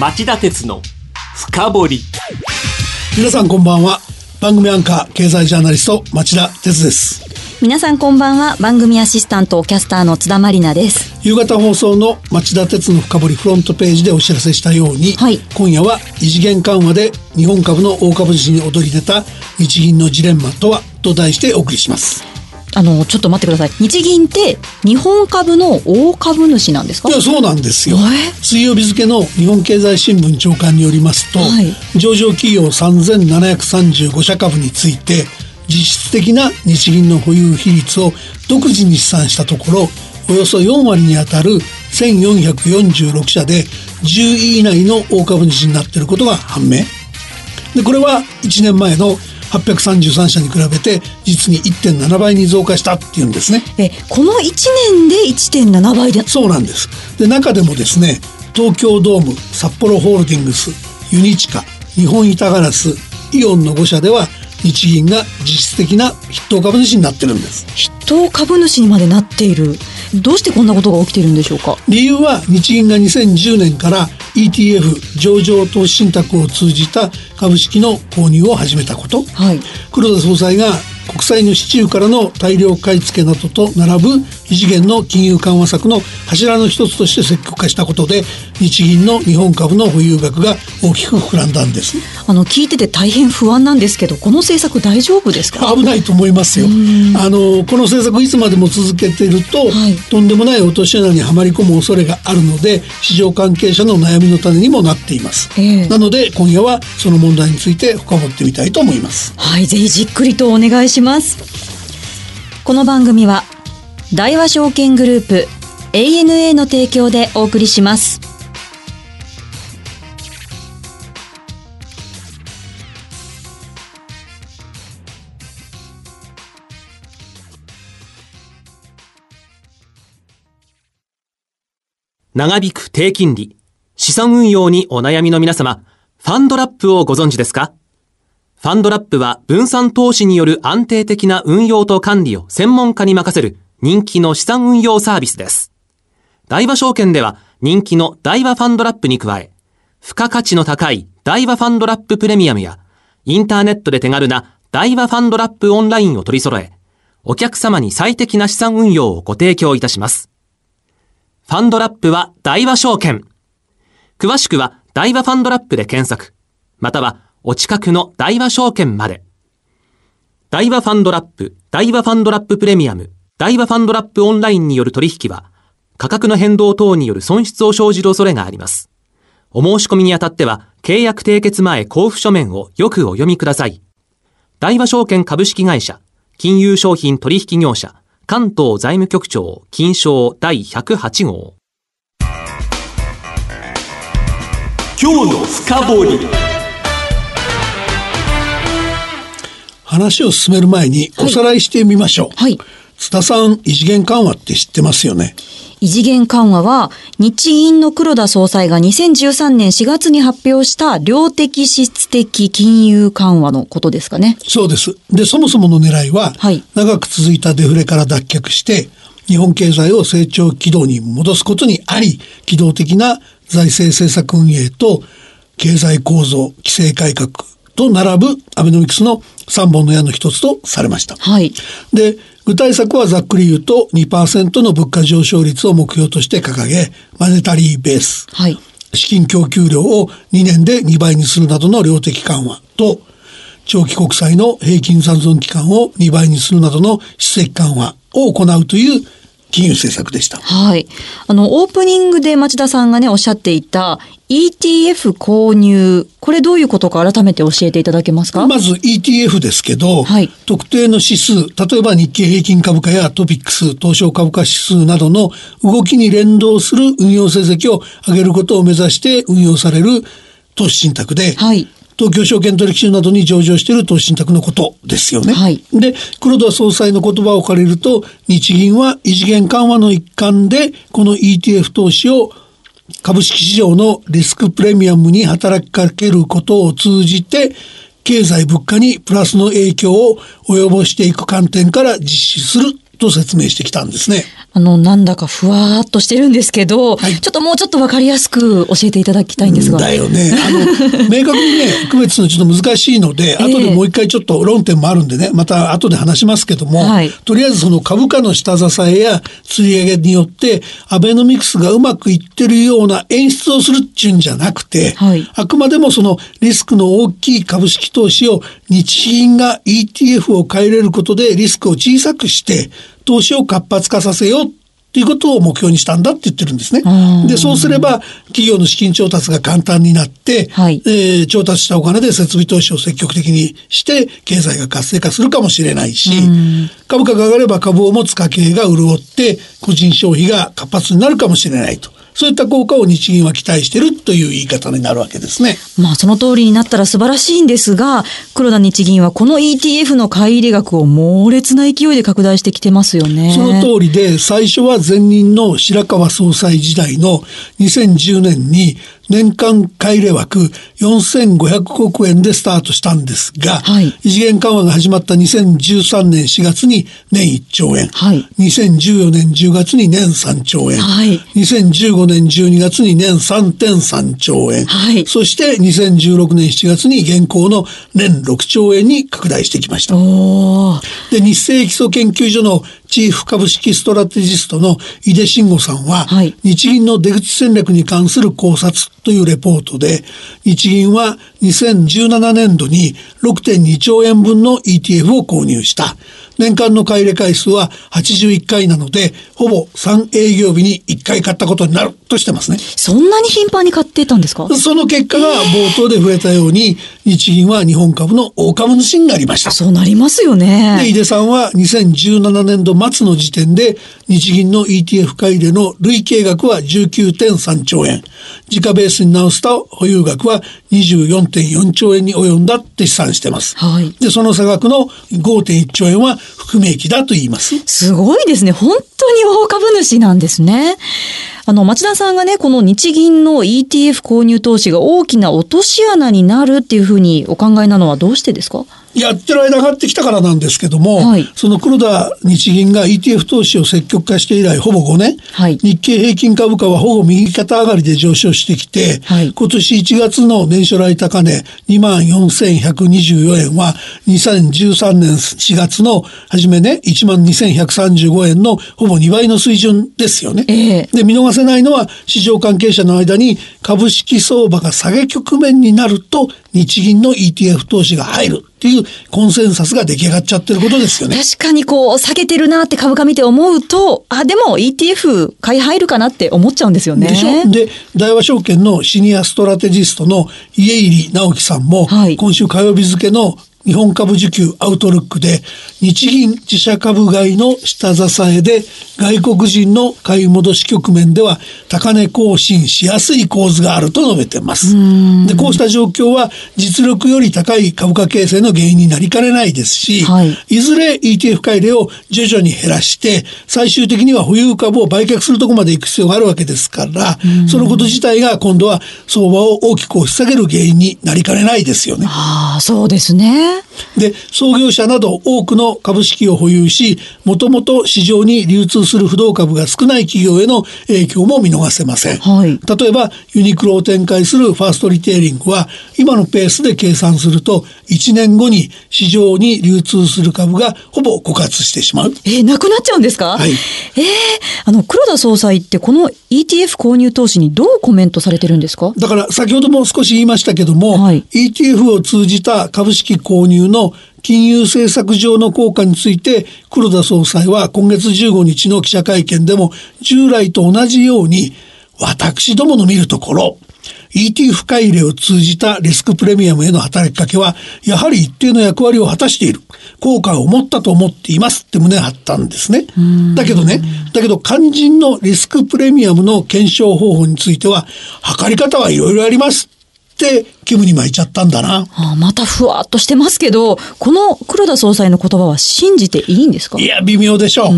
町田鉄の深掘り。皆さんこんばんは。番組アンカー経済ジャーナリスト町田鉄です。皆さんこんばんは番組アシスタントキャスターの津田まりなです。夕方放送の町田鉄の深掘りフロントページでお知らせしたように、はい。今夜は異次元緩和で日本株の大株主に躍り出た日銀のジレンマとはと題してお送りしますあのちょっと待ってください。日銀って日本株の大株主なんですか？いやそうなんですよ。え？水曜日付の日本経済新聞長官によりますと、はい。上場企業3735社株について実質的な日銀の保有比率を独自に試算したところおよそ4割にあたる1446社で10位以内の大株主になっていることが判明。でこれは1年前の833社に比べて実に1.7倍に増加したっていうんですねえこの1年で1.7倍でそうなんです。で、中でもですね、東京ドーム、札幌ホールディングス、ユニチカ、日本板ガラス、イオンの5社では、日銀が実質的な筆頭株主になってるんです。筆頭株主にまでなっているどうしてこんなことが起きているんでしょうか？理由は日銀が2010年から ETF 上場投資信託を通じた株式の購入を始めたこと、はい。黒田総裁が国債の市中からの大量買い付けなどと並ぶ異次元の金融緩和策の柱の一つとして積極化したことで日銀の日本株の保有額が大きく膨らんだんです。あの聞いてて大変不安なんですけどこの政策大丈夫ですか？危ないと思いますよ。あのこの政策いつまでも続けていると、はい。とんでもない落とし穴にはまり込む恐れがあるので市場関係者の悩みの種にもなっています、ええ。なので今夜はその問題について深掘ってみたいと思います。はい、ぜひじっくりとお願いします。この番組は、大和証券グループ ANA の提供でお送りします。長引く低金利資産運用にお悩みの皆様ファンドラップをご存知ですか？ファンドラップは分散投資による安定的な運用と管理を専門家に任せる人気の資産運用サービスです。大和証券では人気の大和ファンドラップに加え、付加価値の高い大和ファンドラッププレミアムや、インターネットで手軽な大和ファンドラップオンラインを取り揃え、お客様に最適な資産運用をご提供いたします。ファンドラップは大和証券。詳しくは大和ファンドラップで検索、またはお近くの大和証券まで。大和ファンドラップ、大和ファンドラッププレミアム、大和ファンドラップオンラインによる取引は、価格の変動等による損失を生じる恐れがあります。お申し込みにあたっては、契約締結前交付書面をよくお読みください。大和証券株式会社、金融商品取引業者、関東財務局長、金賞第108号。今日の深掘り。話を進める前におさらいしてみましょう、はい。津田さん異次元緩和って知ってますよね？異次元緩和は、日銀の黒田総裁が2013年4月に発表した量的質的金融緩和のことですかね。そうですでそもそもの狙いは、はい長く続いたデフレから脱却して日本経済を成長軌道に戻すことにあり機動的な財政政策運営と経済構造規制改革と並ぶアベノミクスの3本の矢の一つとされました。はい。で、具体策はざっくり言うと2%の物価上昇率を目標として掲げ、マネタリーベース、はい。資金供給量を2年で2倍にするなどの量的緩和と、長期国債の平均残存期間を2倍にするなどの質的緩和を行うという金融政策でした。はい。あの、オープニングで町田さんがね、おっしゃっていた ETF 購入。これどういうことか改めて教えていただけますか？まず ETF ですけど、はい特定の指数、例えば日経平均株価やトピックス、東証株価指数などの動きに連動する運用成績を上げることを目指して運用される投資信託で、はい。東京証券取引所などに上場している投資信託のことですよね。はいで、黒田総裁の言葉を借りると、日銀は異次元緩和の一環で、この ETF 投資を株式市場のリスクプレミアムに働きかけることを通じて、経済物価にプラスの影響を及ぼしていく観点から実施すると説明してきたんですね。あの、なんだかふわーっとしてるんですけど、はいちょっともうちょっとわかりやすく教えていただきたいんですが。だよね。あの、明確にね、区別するのちょっと難しいので、ええ後でもう一回ちょっと論点もあるんでね、また後で話しますけども、はいとりあえずその株価の下支えや釣り上げによって、アベノミクスがうまくいってるような演出をするっていうんじゃなくて、はいあくまでもそのリスクの大きい株式投資を日銀が ETF を買い入れることでリスクを小さくして、投資を活発化させようっていうことを目標にしたんだって言ってるんですねうん。で、そうすれば企業の資金調達が簡単になって、はいえー調達したお金で設備投資を積極的にして経済が活性化するかもしれないし、株価が上がれば株を持つ家計が潤って個人消費が活発になるかもしれないと。そういった効果を日銀は期待しているという言い方になるわけですね。まあその通りになったら素晴らしいんですが、黒田日銀はこの ETF の買い入れ額を猛烈な勢いで拡大してきてますよね。その通りで、最初は前任の白川総裁時代の2010年に年間買い入れ枠4500億円でスタートしたんですが、はい。異次元緩和が始まった2013年4月に年1兆円、はい。2014年10月に年3兆円、はい。2015年12月に年3.3兆円、はい。そして2016年7月に現行の年6兆円に拡大してきました。で、日清基礎研究所のチーフ株式ストラテジストの井出慎吾さんは、はい日銀の出口戦略に関する考察というレポートで、日銀は2017年度に6.2兆円分の ETF を購入した。年間の買い入れ回数は81回なので、ほぼ3営業日に1回買ったことになるとしてますね。そんなに頻繁に買ってたんですか？その結果が冒頭で触れたように、日銀は日本株の大株主になりました。そうなりますよで、井ね。出さんは2017年度末の時点で日銀の ETF 買い入れの累計額は19.3兆円。時価ベースに直すと保有額は24.4兆円に及んだって試算してます。はいで、その差額の5.1兆円は含み益だと言います。すごいですね。本当に大株主なんですね。あの、町田さんがね、この日銀の ETF 購入投資が大きな落とし穴になるっていうふうにお考えなのはどうしてですか？やってる間上がってきたからなんですけども、はい。その黒田日銀が ETF 投資を積極化して以来ほぼ5年、はい。日経平均株価はほぼ右肩上がりで上昇してきて、はい。今年1月の年初来高値24,124円は2013年4月の初めね12,135円のほぼ2倍の水準ですよね。ええ。で、見逃せないのは市場関係者の間に株式相場が下げ局面になると日銀の ETF 投資が入るっていうコンセンサスが出来上がっちゃってることですよね。確かにこう、下げてるなって株価見て思うと、あ、でも ETF 買い入るかなって思っちゃうんですよね。でしょ？で、大和証券のシニアストラテジストの家入直樹さんも、はい今週火曜日付の日本株需給アウトルックで、日銀自社株買いの下支えで、外国人の買い戻し局面では高値更新しやすい構図があると述べています。で、こうした状況は実力より高い株価形成の原因になりかねないですし、はいいずれ ETF 買い入れを徐々に減らして、最終的には保有株を売却するところまで行く必要があるわけですから、そのこと自体が今度は相場を大きく押し下げる原因になりかねないですよね。ああ、そうですね。で、創業者など多くの株式を保有し、もともと市場に流通する不動株が少ない企業への影響も見逃せません。はい。例えば、ユニクロを展開するファーストリテイリングは、今のペースで計算すると、1年後に市場に流通する株がほぼ枯渇してしまう。えーなくなっちゃうんですか？はい。えーあの、黒田総裁ってこの ETF 購入投資にどうコメントされてるんですか？だから先ほども少し言いましたけども、はい。ETF を通じた株式購購入の金融政策上の効果について黒田総裁は今月15日の記者会見でも従来と同じように私どもの見るところ ETF 買い入れを通じたリスクプレミアムへの働きかけは、やはり一定の役割を果たしている。効果を持ったと思っていますって胸張ったんですね。だけどね、だけど肝心のリスクプレミアムの検証方法については、測り方はいろいろありますって、気分に巻いちゃったんだな。あまたふわっとしてますけど、この黒田総裁の言葉は信じていいんですか？いや、微妙でしょう。あ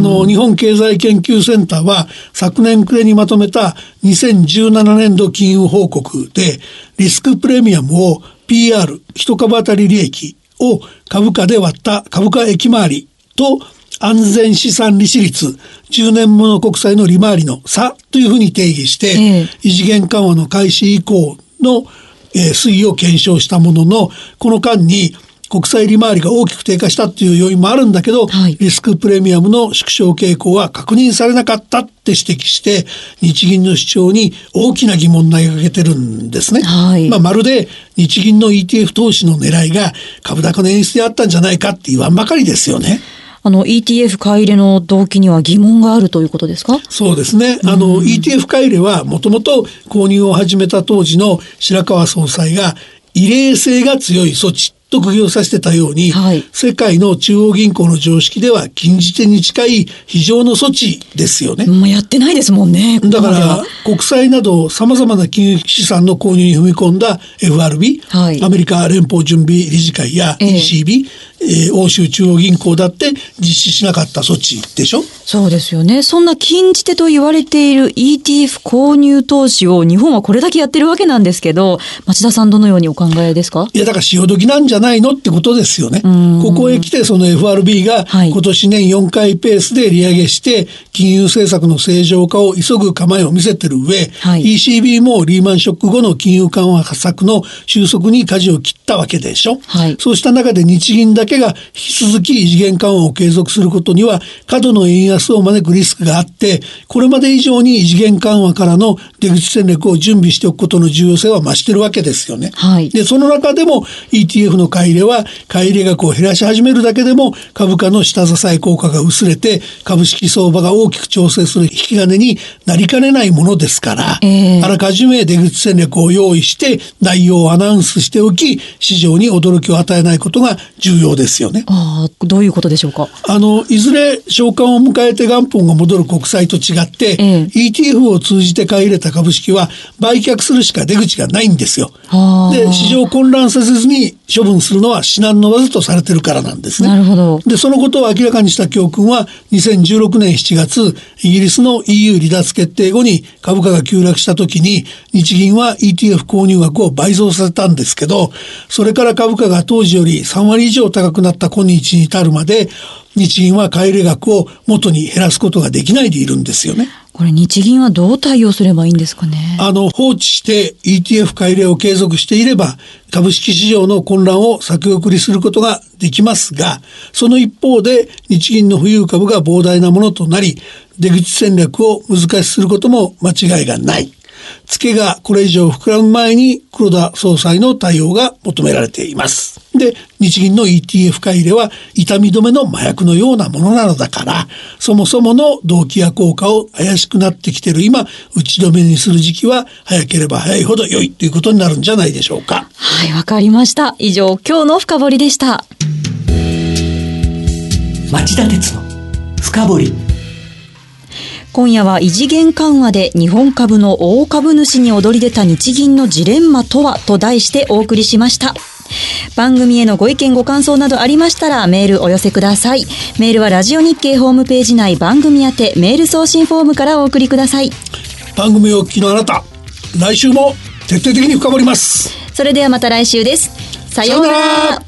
の、日本経済研究センターは昨年暮れにまとめた2017年度金融報告で、リスクプレミアムを PR、一株当たり利益を株価で割った株価益回りと安全資産利子率、10年もの国債の利回りの差というふうに定義して、ええ異次元緩和の開始以降の、えー推移を検証したものの、この間に国債利回りが大きく低下したっていう要因もあるんだけど、はいリスクプレミアムの縮小傾向は確認されなかったって指摘して、日銀の主張に大きな疑問を投げかけてるんですね。はいまあ、まるで日銀の ETF 投資の狙いが株高の演出であったんじゃないかって言わんばかりですよね。あの、ETF 買い入れの動機には疑問があるということですか？そうですね。あの、ETF 買い入れはもともと購入を始めた当時の白川総裁が異例性が強い措置と釘を刺してたように、はい世界の中央銀行の常識では禁じ手に近い非常の措置ですよね。もうやってないですもんね。ここだから国債など様々な金融資産の購入に踏み込んだ FRB、はいアメリカ連邦準備理事会やええ ECB、えー欧州中央銀行だって実施しなかった措置でしょ？そうですよね。そんな禁じ手と言われている ETF 購入投資を日本はこれだけやってるわけなんですけど、町田さんどのようにお考えですか？いやだから潮時なんじゃないのってことですよね。んここへ来てその FRB がはい今年年4回ペースで利上げして金融政策の正常化を急ぐ構えを見せてる上、はい ECB もリーマンショック後の金融緩和策の収束に舵を切ったわけでしょ。はいそうした中で日銀だけが引き続き異次元緩和を継続することには過度の円安を招くリスクがあって、これまで以上に異次元緩和からの出口戦略を準備しておくことの重要性は増してるわけですよね。はいで、その中でも ETF の買い入れは買い入れ額を減らし始めるだけでも株価の下支え効果が薄れて株式相場が大きく調整する引き金になりかねないものですから、ええあらかじめ出口戦略を用意して内容をアナウンスしておき市場に驚きを与えないことが重要ですよね。ああ、どういうことでしょうか？あの、いずれ償還を迎えて元本が戻る国債と違って、ええ ETF を通じて買い入れた株式は売却するしか出口がないんですよ。で、市場を混乱させずに処分するのは至難の業とされてるからなんですね。なるほど。で、そのことを明らかにした教訓は、2016年7月、イギリスの EU 離脱決定後に株価が急落した時に、日銀は ETF 購入額を倍増させたんですけど、それから株価が当時より3割以上高くなった今日に至るまで、日銀は買い入れ額を元に減らすことができないでいるんですよね。これ日銀はどう対応すればいいんですかね？あの、放置して ETF 買い入れを継続していれば、株式市場の混乱を先送りすることができますが、その一方で日銀の富裕株が膨大なものとなり、出口戦略を難しくすることも間違いがない。付けがこれ以上膨らむ前に黒田総裁の対応が求められています。で、日銀の ETF 買い入れは痛み止めの麻薬のようなものなのだから、そもそもの動機や効果を怪しくなってきている今、打ち止めにする時期は早ければ早いほど良いということになるんじゃないでしょうか。はい、わかりました。以上、今日の深掘りでした。町田鉄の深掘り今夜は異次元緩和で日本株の大株主に躍り出た日銀のジレンマとは？と題してお送りしました。番組へのご意見ご感想などありましたらメールお寄せください。メールはラジオ日経ホームページ内番組宛てメール送信フォームからお送りください。番組をお聞きのあなた、来週も徹底的に深掘ります。それではまた来週です。さようなら。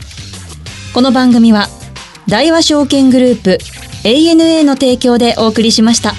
この番組は大和証券グループ ANA の提供でお送りしました。